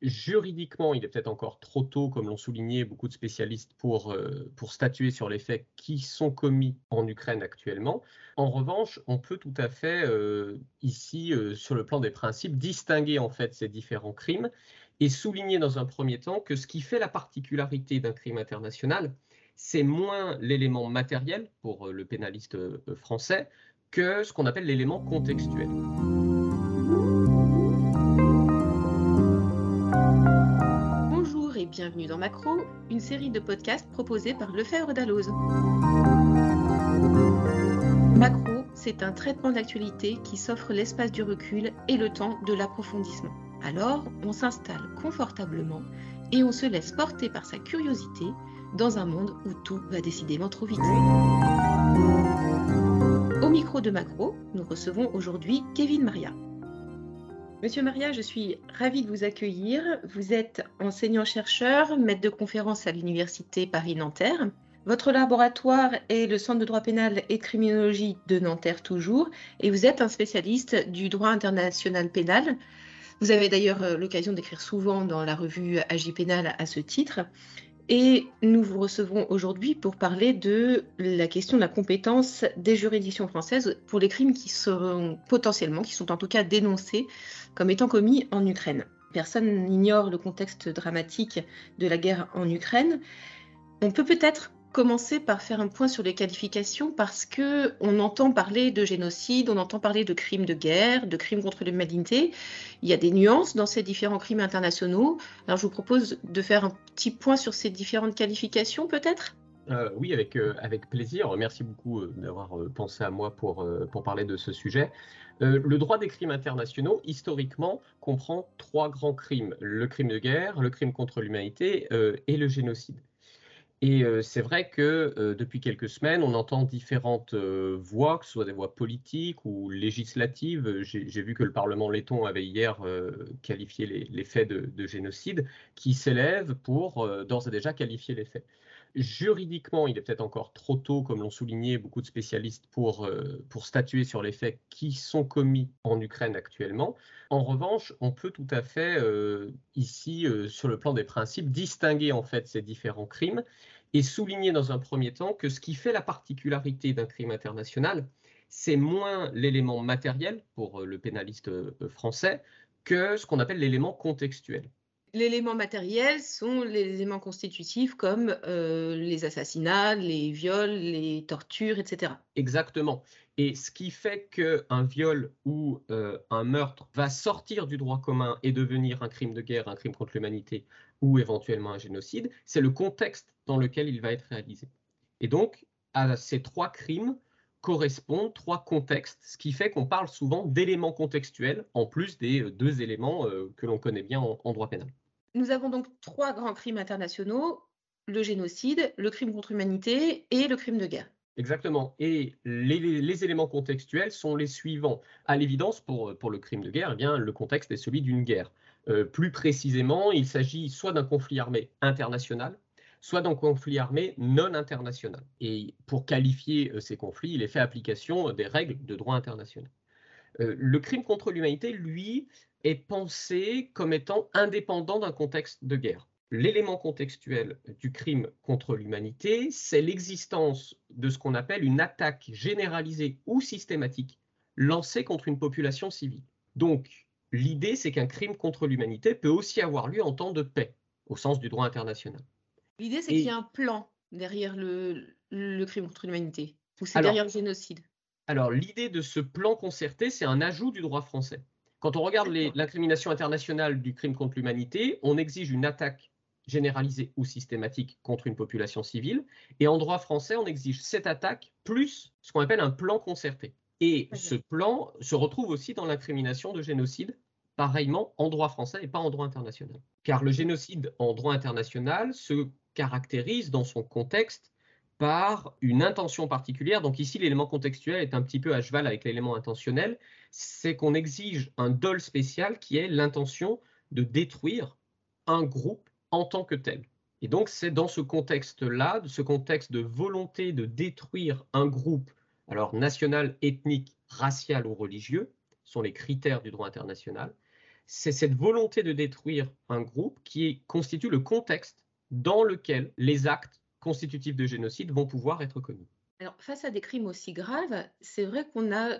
Juridiquement, il est peut-être encore trop tôt, comme l'ont souligné beaucoup de spécialistes, pour, euh, pour statuer sur les faits qui sont commis en Ukraine actuellement. En revanche, on peut tout à fait, euh, ici, euh, sur le plan des principes, distinguer en fait ces différents crimes et souligner dans un premier temps que ce qui fait la particularité d'un crime international, c'est moins l'élément matériel pour le pénaliste français que ce qu'on appelle l'élément contextuel. Bienvenue dans Macro, une série de podcasts proposés par Lefebvre Dalloz. Macro, c'est un traitement d'actualité qui s'offre l'espace du recul et le temps de l'approfondissement. Alors, on s'installe confortablement et on se laisse porter par sa curiosité dans un monde où tout va décidément trop vite. Au micro de Macro, nous recevons aujourd'hui Kevin Maria. Monsieur Maria, je suis ravie de vous accueillir. Vous êtes enseignant-chercheur, maître de conférence à l'Université Paris-Nanterre. Votre laboratoire est le Centre de droit pénal et criminologie de Nanterre toujours, et vous êtes un spécialiste du droit international pénal. Vous avez d'ailleurs euh, l'occasion d'écrire souvent dans la revue Agi Pénal à ce titre. Et nous vous recevons aujourd'hui pour parler de la question de la compétence des juridictions françaises pour les crimes qui seront potentiellement, qui sont en tout cas dénoncés comme étant commis en Ukraine. Personne n'ignore le contexte dramatique de la guerre en Ukraine. On peut peut-être commencer par faire un point sur les qualifications parce que on entend parler de génocide, on entend parler de crimes de guerre, de crimes contre l'humanité. Il y a des nuances dans ces différents crimes internationaux. Alors je vous propose de faire un petit point sur ces différentes qualifications peut-être? Euh, oui, avec, euh, avec plaisir. Merci beaucoup euh, d'avoir pensé à moi pour, pour parler de ce sujet. le droit des crimes internationaux, historiquement, comprend trois grands crimes. Le crime de guerre, le crime contre l'humanité et le génocide. Et c'est vrai que depuis quelques semaines, on entend différentes voix, que ce soit des voix politiques ou législatives. J'ai vu que le Parlement letton avait hier qualifié les, faits de, génocide, qui s'élèvent pour d'ores et déjà qualifier les faits. Juridiquement, il est peut-être encore trop tôt, comme l'ont souligné beaucoup de spécialistes, pour, pour statuer sur les faits qui sont commis en Ukraine actuellement. En revanche, on peut tout à fait, ici, sur le plan des principes, distinguer en fait ces différents crimes et souligner dans un premier temps que ce qui fait la particularité d'un crime international, c'est moins l'élément matériel pour le pénaliste français que ce qu'on appelle l'élément contextuel. L'élément matériel sont les éléments constitutifs comme euh, les assassinats, les viols, les tortures, etc. Exactement. Et ce qui fait qu'un viol ou euh, un meurtre va sortir du droit commun et devenir un crime de guerre, un crime contre l'humanité ou éventuellement un génocide, c'est le contexte dans lequel il va être réalisé. Et donc, à ces trois crimes correspondent trois contextes, ce qui fait qu'on parle souvent d'éléments contextuels en plus des euh, deux éléments que l'on connaît bien en droit pénal. Nous avons donc trois grands crimes internationaux, le génocide, le crime contre l'humanité et le crime de guerre. Exactement. Et les, éléments contextuels sont les suivants. À l'évidence, pour, le crime de guerre, eh bien, le contexte est celui d'une guerre. Euh, plus précisément, il s'agit soit d'un conflit armé international, soit d'un conflit armé non international. Et pour qualifier euh, ces conflits, il est fait application des règles de droit international. Euh, le crime contre l'humanité, lui, est pensé comme étant indépendant d'un contexte de guerre. L'élément contextuel du crime contre l'humanité, c'est l'existence de ce qu'on appelle une attaque généralisée ou systématique lancée contre une population civile. Donc, l'idée, c'est qu'un crime contre l'humanité peut aussi avoir lieu en temps de paix, au sens du droit international. L'idée, c'est qu'il y a un plan derrière le, crime contre l'humanité, ou c'est derrière le génocide Alors, l'idée de ce plan concerté, c'est un ajout du droit français. Quand on regarde l'incrimination internationale du crime contre l'humanité, on exige une attaque généralisée ou systématique contre une population civile. Et en droit français, on exige cette attaque plus ce qu'on appelle un plan concerté. Et ce plan se retrouve aussi dans l'incrimination de génocide, pareillement en droit français et pas en droit international. Car le génocide en droit international se caractérise dans son contexte par une intention particulière. Donc ici, l'élément contextuel est un petit peu à cheval avec l'élément intentionnel. C'est qu'on exige un dol spécial qui est l'intention de détruire un groupe en tant que tel. Et donc c'est dans ce contexte-là, ce contexte de volonté de détruire un groupe, alors national, ethnique, racial ou religieux, sont les critères du droit international. c'est cette volonté de détruire un groupe qui constitue le contexte dans lequel les actes constitutifs de génocide vont pouvoir être commis. Alors, face à des crimes aussi graves, c'est vrai qu'on a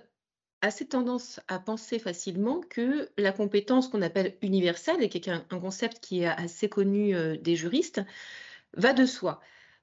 assez tendance à penser facilement que la compétence qu'on appelle universelle, et qui est un, concept qui est assez connu euh, des juristes, va de soi.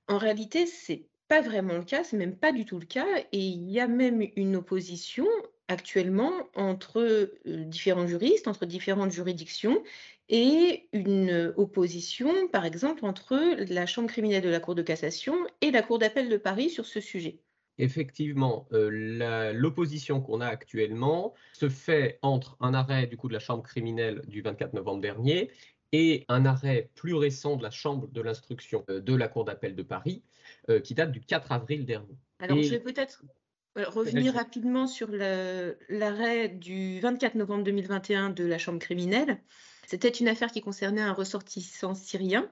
En réalité, c'est pas vraiment le cas, c'est même pas du tout le cas, et il y a même une opposition actuellement entre euh, différents juristes, entre différentes juridictions, et une opposition, par exemple, entre la Chambre criminelle de la Cour de cassation et la Cour d'appel de Paris sur ce sujet. Effectivement, euh, l'opposition qu'on a actuellement se fait entre un arrêt du coup de la Chambre criminelle du 24 novembre dernier et un arrêt plus récent de la Chambre de l'instruction euh, de la Cour d'appel de Paris euh, qui date du 4 avril dernier. Alors, je vais peut-être revenir rapidement sur l'arrêt du 24 novembre 2021 de la Chambre criminelle. C'était une affaire qui concernait un ressortissant syrien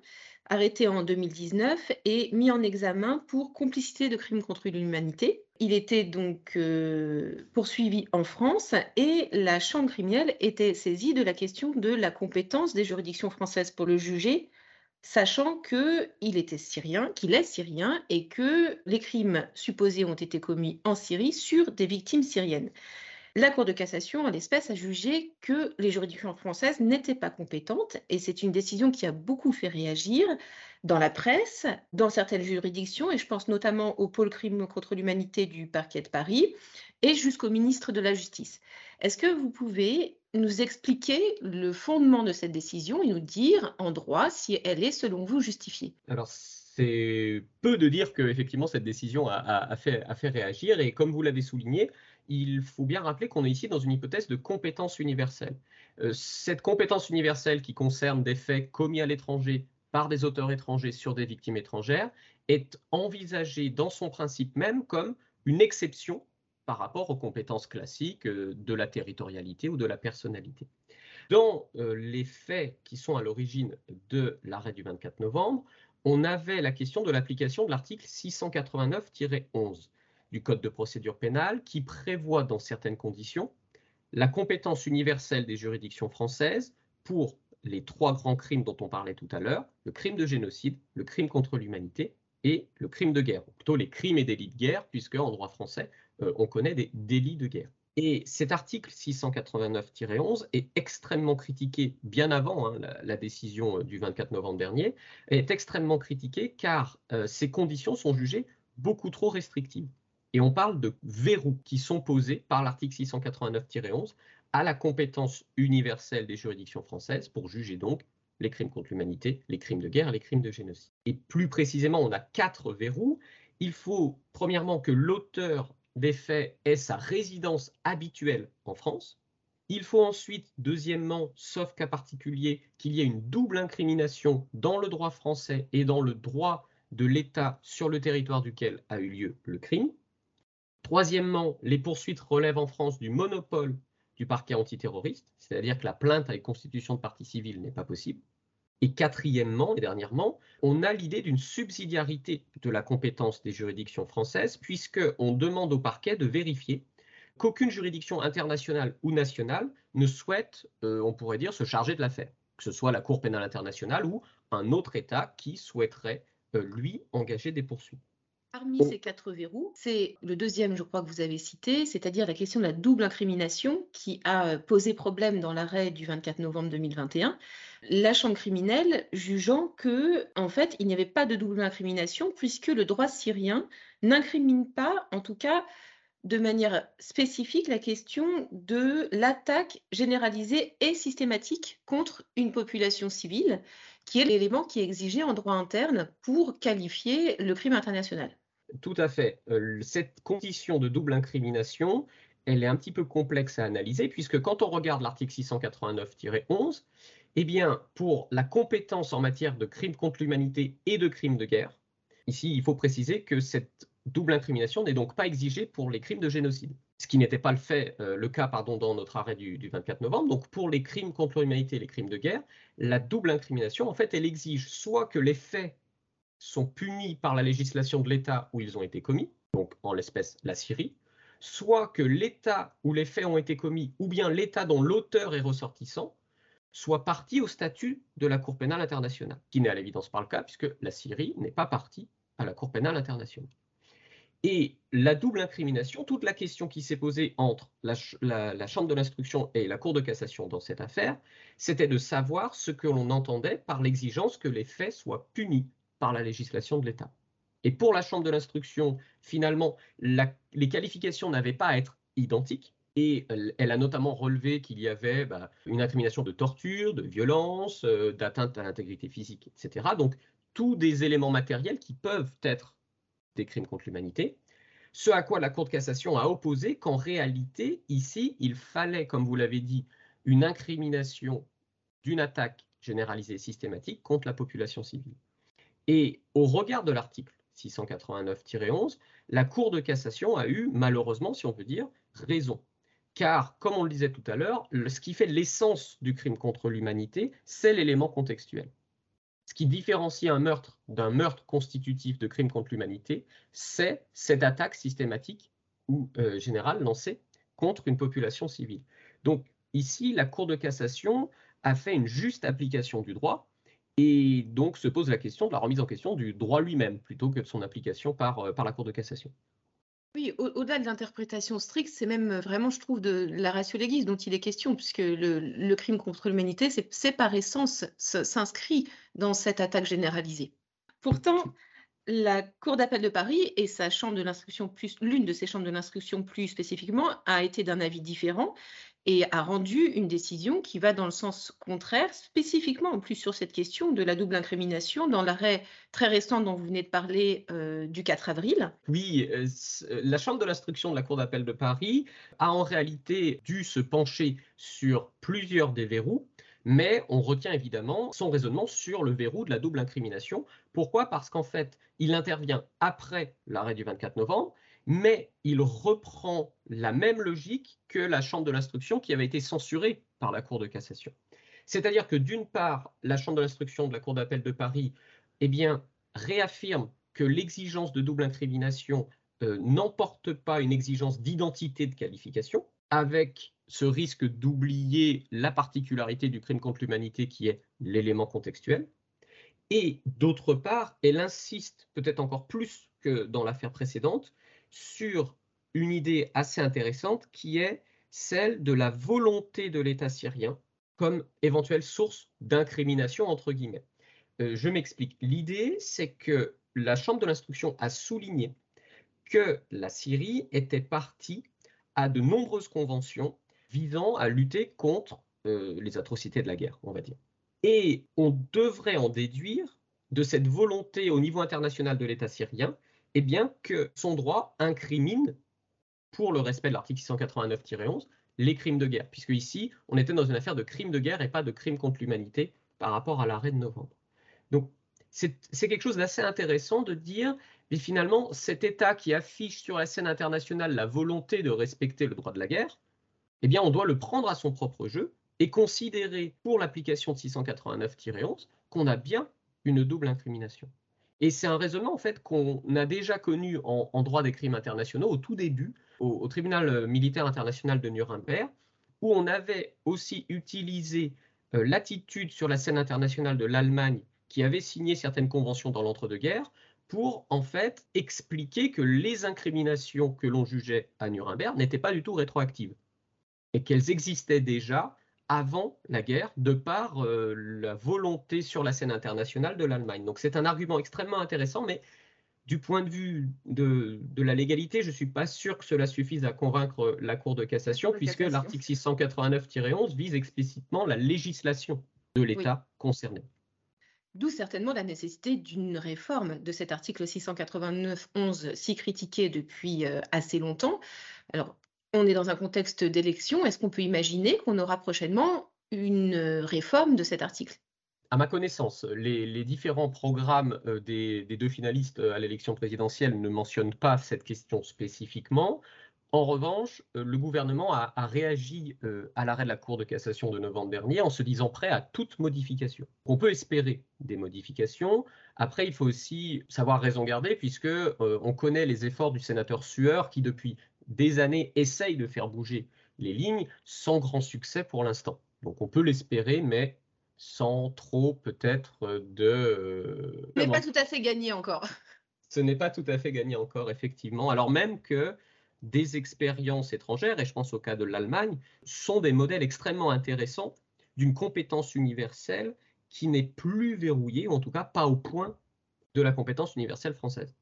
arrêté en 2019 et mis en examen pour complicité de crimes contre l'humanité. Il était donc euh, poursuivi en France et la Chambre criminelle était saisie de la question de la compétence des juridictions françaises pour le juger, sachant qu'il était syrien, qu'il est syrien et que les crimes supposés ont été commis en Syrie sur des victimes syriennes. La Cour de cassation, en l'espèce, a jugé que les juridictions françaises n'étaient pas compétentes et c'est une décision qui a beaucoup fait réagir dans la presse, dans certaines juridictions, et je pense notamment au pôle crime contre l'humanité du parquet de Paris et jusqu'au ministre de la Justice. Est-ce que vous pouvez nous expliquer le fondement de cette décision et nous dire en droit si elle est, selon vous, justifiée? Alors, c'est peu de dire que effectivement cette décision a, fait, a fait réagir et comme vous l'avez souligné, il faut bien rappeler qu'on est ici dans une hypothèse de compétence universelle. Euh, cette compétence universelle qui concerne des faits commis à l'étranger par des auteurs étrangers sur des victimes étrangères est envisagée dans son principe même comme une exception par rapport aux compétences classiques euh, de la territorialité ou de la personnalité. Dans euh, les faits qui sont à l'origine de l'arrêt du 24 novembre, on avait la question de l'application de l'article 689-11 du Code de procédure pénale qui prévoit dans certaines conditions la compétence universelle des juridictions françaises pour les trois grands crimes dont on parlait tout à l'heure, le crime de génocide, le crime contre l'humanité et le crime de guerre, ou plutôt les crimes et délits de guerre, puisque en droit français, euh, on connaît des délits de guerre. Et cet article 689-11 est extrêmement critiqué bien avant hein, la, décision euh, du 24 novembre dernier, est extrêmement critiqué car euh, ces conditions sont jugées beaucoup trop restrictives. Et on parle de verrous qui sont posés par l'article 689-11 à la compétence universelle des juridictions françaises pour juger donc les crimes contre l'humanité, les crimes de guerre les crimes de génocide. Et plus précisément, on a quatre verrous. Il faut premièrement que l'auteur des faits ait sa résidence habituelle en France. Il faut ensuite, deuxièmement, sauf cas particulier, qu'il y ait une double incrimination dans le droit français et dans le droit de l'État sur le territoire duquel a eu lieu le crime. Troisièmement, les poursuites relèvent en France du monopole du parquet antiterroriste, c'est-à-dire que la plainte avec constitution de partie civile n'est pas possible. Et quatrièmement, et dernièrement, on a l'idée d'une subsidiarité de la compétence des juridictions françaises, puisqu'on demande au parquet de vérifier qu'aucune juridiction internationale ou nationale ne souhaite, euh, on pourrait dire, se charger de l'affaire, que ce soit la Cour pénale internationale ou un autre État qui souhaiterait, euh, lui, engager des poursuites. Parmi ces quatre verrous, c'est le deuxième, je crois, que vous avez cité, c'est-à-dire la question de la double incrimination qui a posé problème dans l'arrêt du 24 novembre 2021. La Chambre criminelle jugeant que, en fait, il n'y avait pas de double incrimination puisque le droit syrien n'incrimine pas, en tout cas, de manière spécifique la question de l'attaque généralisée et systématique contre une population civile, qui est l'élément qui est exigé en droit interne pour qualifier le crime international. Tout à fait. Euh, cette condition de double incrimination, elle est un petit peu complexe à analyser, puisque quand on regarde l'article 689-11, eh bien, pour la compétence en matière de crimes contre l'humanité et de crimes de guerre, ici, il faut préciser que cette double incrimination n'est donc pas exigée pour les crimes de génocide, ce qui n'était pas le, euh, cas dans notre arrêt du, du 24 novembre. Donc, pour les crimes contre l'humanité et les crimes de guerre, la double incrimination, en fait, elle exige soit que les faits sont punis par la législation de l'État où ils ont été commis, donc en l'espèce la Syrie, soit que l'État où les faits ont été commis, ou bien l'État dont l'auteur est ressortissant, soit partie au statut de la Cour pénale internationale, qui n'est à l'évidence pas le cas puisque la Syrie n'est pas partie à la Cour pénale internationale. Et la double incrimination, toute la question qui s'est posée entre la, Chambre de l'instruction et la Cour de cassation dans cette affaire, c'était de savoir ce que l'on entendait par l'exigence que les faits soient punis la législation de l'État. Et pour la Chambre de l'instruction, finalement, les qualifications n'avaient pas à être identiques. Et elle, a notamment relevé qu'il y avait bah, une incrimination de torture, de violence, euh, d'atteinte à l'intégrité physique, etc. Donc, tous des éléments matériels qui peuvent être des crimes contre l'humanité. Ce à quoi la Cour de cassation a opposé qu'en réalité, ici, il fallait, comme vous l'avez dit, une incrimination d'une attaque généralisée systématique contre la population civile. Et au regard de l'article 689-11, la Cour de cassation a eu, malheureusement, si on peut dire, raison. Car, comme on le disait tout à l'heure, ce qui fait l'essence du crime contre l'humanité, c'est l'élément contextuel. Ce qui différencie un meurtre d'un meurtre constitutif de crime contre l'humanité, c'est cette attaque systématique ou euh, générale lancée contre une population civile. Donc ici, la Cour de cassation a fait une juste application du droit et donc se pose la question de la remise en question du droit lui-même plutôt que de son application par, euh, par la Cour de cassation. Oui, au-delà de l'interprétation stricte, c'est même euh, vraiment, je trouve, de la ratio legis dont il est question, puisque le, crime contre l'humanité, c'est par essence s'inscrit dans cette attaque généralisée. Pourtant, la Cour d'appel de Paris et sa chambre de l'instruction plus, l'une de ses chambres de l'instruction plus spécifiquement, a été d'un avis différent et a rendu une décision qui va dans le sens contraire, spécifiquement en plus sur cette question de la double incrimination dans l'arrêt très récent dont vous venez de parler euh, du 4 avril. Oui, euh, euh, la Chambre de l'instruction de la Cour d'appel de Paris a en réalité dû se pencher sur plusieurs des verrous, mais on retient évidemment son raisonnement sur le verrou de la double incrimination. Pourquoi? Parce qu'en fait, il intervient après l'arrêt du 24 novembre mais il reprend la même logique que la Chambre de l'instruction qui avait été censurée par la Cour de cassation. C'est-à-dire que d'une part, la Chambre de l'instruction de la Cour d'appel de Paris eh bien, réaffirme que l'exigence de double incrimination euh, n'emporte pas une exigence d'identité de qualification, avec ce risque d'oublier la particularité du crime contre l'humanité qui est l'élément contextuel. Et d'autre part, elle insiste peut-être encore plus que dans l'affaire précédente sur une idée assez intéressante qui est celle de la volonté de l'État syrien comme éventuelle source d'incrimination, entre guillemets. Euh, je m'explique. L'idée, c'est que la Chambre de l'instruction a souligné que la Syrie était partie à de nombreuses conventions visant à lutter contre euh, les atrocités de la guerre, on va dire. Et on devrait en déduire de cette volonté au niveau international de l'État syrien eh bien que son droit incrimine, pour le respect de l'article 689-11, les crimes de guerre, puisque ici, on était dans une affaire de crime de guerre et pas de crime contre l'humanité par rapport à l'arrêt de novembre. Donc, c'est quelque chose d'assez intéressant de dire, mais finalement, cet État qui affiche sur la scène internationale la volonté de respecter le droit de la guerre, eh bien, on doit le prendre à son propre jeu et considérer pour l'application de 689-11 qu'on a bien une double incrimination. Et c'est un raisonnement en fait qu'on a déjà connu en, droit des crimes internationaux au tout début, au, tribunal euh, militaire international de Nuremberg, où on avait aussi utilisé euh, l'attitude sur la scène internationale de l'Allemagne qui avait signé certaines conventions dans l'entre-deux-guerres pour en fait expliquer que les incriminations que l'on jugeait à Nuremberg n'étaient pas du tout rétroactives. Et qu'elles existaient déjà avant la guerre, de par euh, la volonté sur la scène internationale de l'Allemagne. Donc c'est un argument extrêmement intéressant, mais du point de vue de, la légalité, je ne suis pas sûr que cela suffise à convaincre la Cour de cassation, puisque l'article 689-11 vise explicitement la législation de l'État concerné. D'où certainement la nécessité d'une réforme de cet article 689-11 si critiqué depuis euh, assez longtemps. Alors, on est dans un contexte d'élection. Est-ce qu'on peut imaginer qu'on aura prochainement une euh, réforme de cet article? À ma connaissance, les, différents programmes euh, des, deux finalistes euh, à l'élection présidentielle ne mentionnent pas cette question spécifiquement. En revanche, le gouvernement a, réagi à l'arrêt de la Cour de cassation de novembre dernier en se disant prêt à toute modification. On peut espérer des modifications. Après, il faut aussi savoir raison garder puisque on connaît les efforts du sénateur Sueur qui, depuis des années essaye de faire bouger les lignes sans grand succès pour l'instant. Donc on peut l'espérer, mais sans trop peut-être de... Mais pas tout à fait gagné encore. Ce n'est pas tout à fait gagné encore, effectivement. Alors même que des expériences étrangères, et je pense au cas de l'Allemagne, sont des modèles extrêmement intéressants d'une compétence universelle qui n'est plus verrouillée, ou en tout cas pas au point de la compétence universelle française.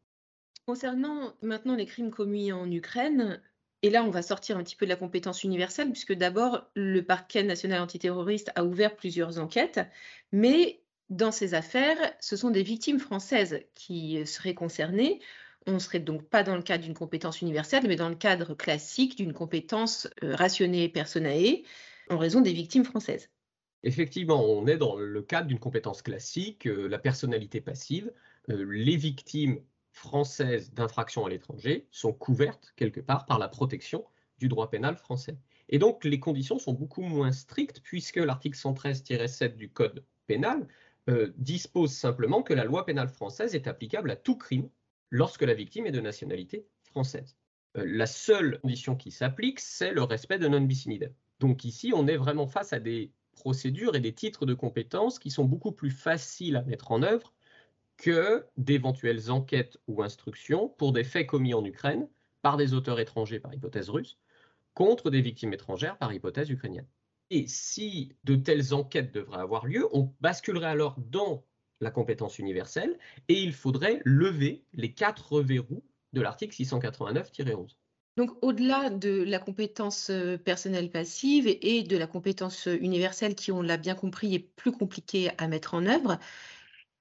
Concernant maintenant les crimes commis en Ukraine, et là on va sortir un petit peu de la compétence universelle, puisque d'abord le parquet national antiterroriste a ouvert plusieurs enquêtes, mais dans ces affaires, ce sont des victimes françaises qui seraient concernées. On ne serait donc pas dans le cadre d'une compétence universelle, mais dans le cadre classique d'une compétence euh, rationnée personae en raison des victimes françaises. Effectivement, on est dans le cadre d'une compétence classique, euh, la personnalité passive. Euh, les victimes françaises d'infractions à l'étranger sont couvertes quelque part par la protection du droit pénal français. Et donc les conditions sont beaucoup moins strictes puisque l'article 113-7 du Code pénal dispose simplement que la loi pénale française est applicable à tout crime lorsque la victime est de nationalité française. Euh, la seule condition qui s'applique, c'est le respect de non bis. Donc ici, on est vraiment face à des procédures et des titres de compétences qui sont beaucoup plus faciles à mettre en œuvre que d'éventuelles enquêtes ou instructions pour des faits commis en Ukraine par des auteurs étrangers par hypothèse russe contre des victimes étrangères par hypothèse ukrainienne. Et si de telles enquêtes devraient avoir lieu, on basculerait alors dans la compétence universelle et il faudrait lever les quatre verrous de l'article 689-11. Donc au-delà de la compétence euh, personnelle passive et de la compétence universelle qui, on l'a bien compris, est plus compliquée à mettre en œuvre,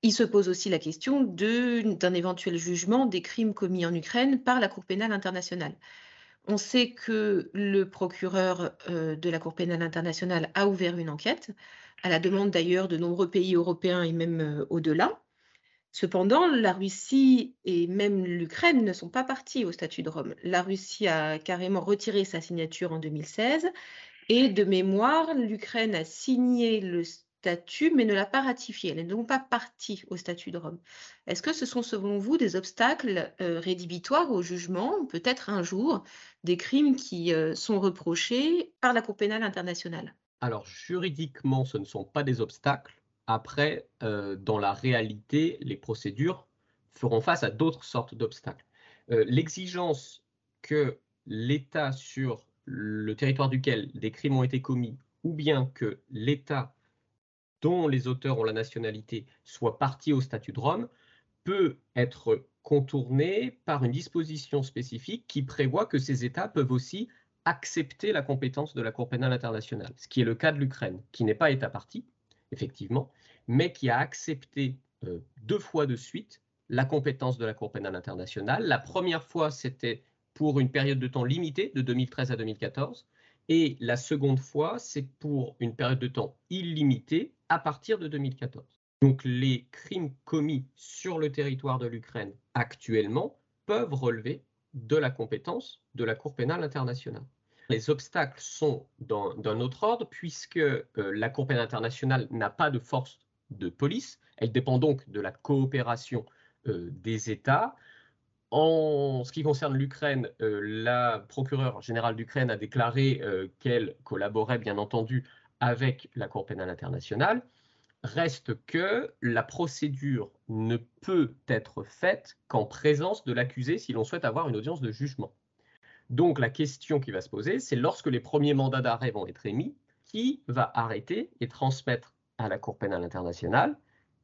il se pose aussi la question d'un éventuel jugement des crimes commis en Ukraine par la Cour pénale internationale. On sait que le procureur euh, de la Cour pénale internationale a ouvert une enquête à la demande d'ailleurs de nombreux pays européens et même euh, au-delà. Cependant, la Russie et même l'Ukraine ne sont pas partis au statut de Rome. La Russie a carrément retiré sa signature en 2016 et de mémoire, l'Ukraine a signé le statut mais ne l'a pas ratifié. Elle n'est donc pas partie au statut de Rome. Est-ce que ce sont selon vous des obstacles euh, rédhibitoires au jugement, peut-être un jour, des crimes qui euh, sont reprochés par la Cour pénale internationale? Alors, juridiquement, ce ne sont pas des obstacles. Après, euh, dans la réalité, les procédures feront face à d'autres sortes d'obstacles. L'exigence que l'État sur le territoire duquel des crimes ont été commis, ou bien que l'État dont les auteurs ont la nationalité soit parti au statut de Rome, peut être contournée par une disposition spécifique qui prévoit que ces États peuvent aussi accepter la compétence de la Cour pénale internationale, ce qui est le cas de l'Ukraine, qui n'est pas État parti, effectivement, mais qui a accepté euh, deux fois de suite la compétence de la Cour pénale internationale. La première fois, c'était pour une période de temps limitée, de 2013 à 2014, et la seconde fois, c'est pour une période de temps illimitée à partir de 2014. Donc les crimes commis sur le territoire de l'Ukraine actuellement peuvent relever de la compétence de la Cour pénale internationale. Les obstacles sont d'un autre ordre puisque euh, la Cour pénale internationale n'a pas de force de police. Elle dépend donc de la coopération euh, des États. En ce qui concerne l'Ukraine, euh, la procureure générale d'Ukraine a déclaré qu'elle collaborait bien entendu avec la Cour pénale internationale. Reste que la procédure ne peut être faite qu'en présence de l'accusé si l'on souhaite avoir une audience de jugement. Donc la question qui va se poser, c'est lorsque les premiers mandats d'arrêt vont être émis, qui va arrêter et transmettre à la Cour pénale internationale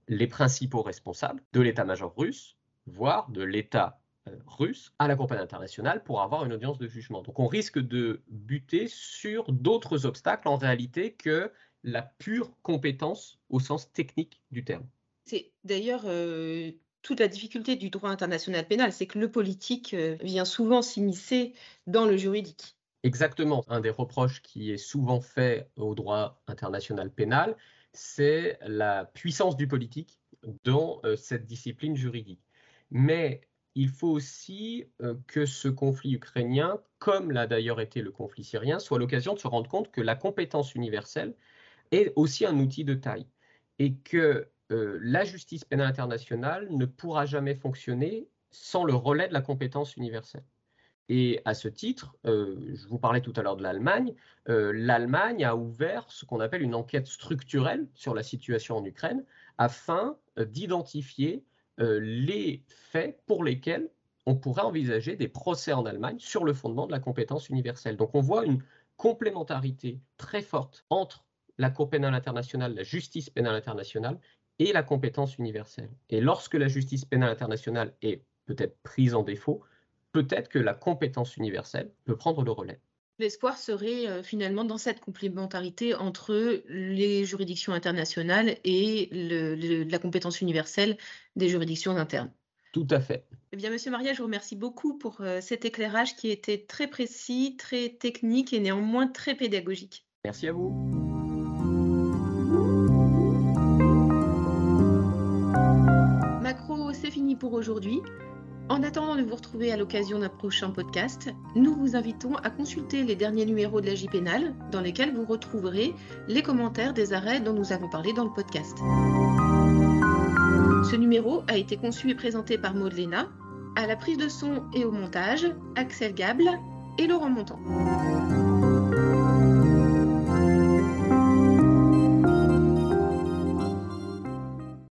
les principaux responsables de l'état-major russe, voire de l'État russe, à la Cour pénale internationale pour avoir une audience de jugement. Donc on risque de buter sur d'autres obstacles en réalité que la pure compétence au sens technique du terme. C'est d'ailleurs euh, toute la difficulté du droit international pénal, c'est que le politique euh, vient souvent s'immiscer dans le juridique. Exactement. Un des reproches qui est souvent fait au droit international pénal, c'est la puissance du politique dans euh, cette discipline juridique. Mais il faut aussi que ce conflit ukrainien, comme l'a d'ailleurs été le conflit syrien, soit l'occasion de se rendre compte que la compétence universelle est aussi un outil de taille et que euh, la justice pénale internationale ne pourra jamais fonctionner sans le relais de la compétence universelle. Et à ce titre, euh, je vous parlais tout à l'heure de l'Allemagne, euh, l'Allemagne a ouvert ce qu'on appelle une enquête structurelle sur la situation en Ukraine afin euh, les faits pour lesquels on pourrait envisager des procès en Allemagne sur le fondement de la compétence universelle. Donc on voit une complémentarité très forte entre la Cour pénale internationale, la justice pénale internationale et la compétence universelle. Et lorsque la justice pénale internationale est peut-être prise en défaut, peut-être que la compétence universelle peut prendre le relais. L'espoir serait euh, finalement dans cette complémentarité entre les juridictions internationales et la compétence universelle des juridictions internes. Tout à fait. Eh bien, Monsieur Maria, je vous remercie beaucoup pour euh, cet éclairage qui était très précis, très technique et néanmoins très pédagogique. Merci à vous. Macro, c'est fini pour aujourd'hui. En attendant de vous retrouver à l'occasion d'un prochain podcast, nous vous invitons à consulter les derniers numéros de la J Pénale, dans lesquels vous retrouverez les commentaires des arrêts dont nous avons parlé dans le podcast. Ce numéro a été conçu et présenté par Maud à la prise de son et au montage, Axel Gable et Laurent Montant.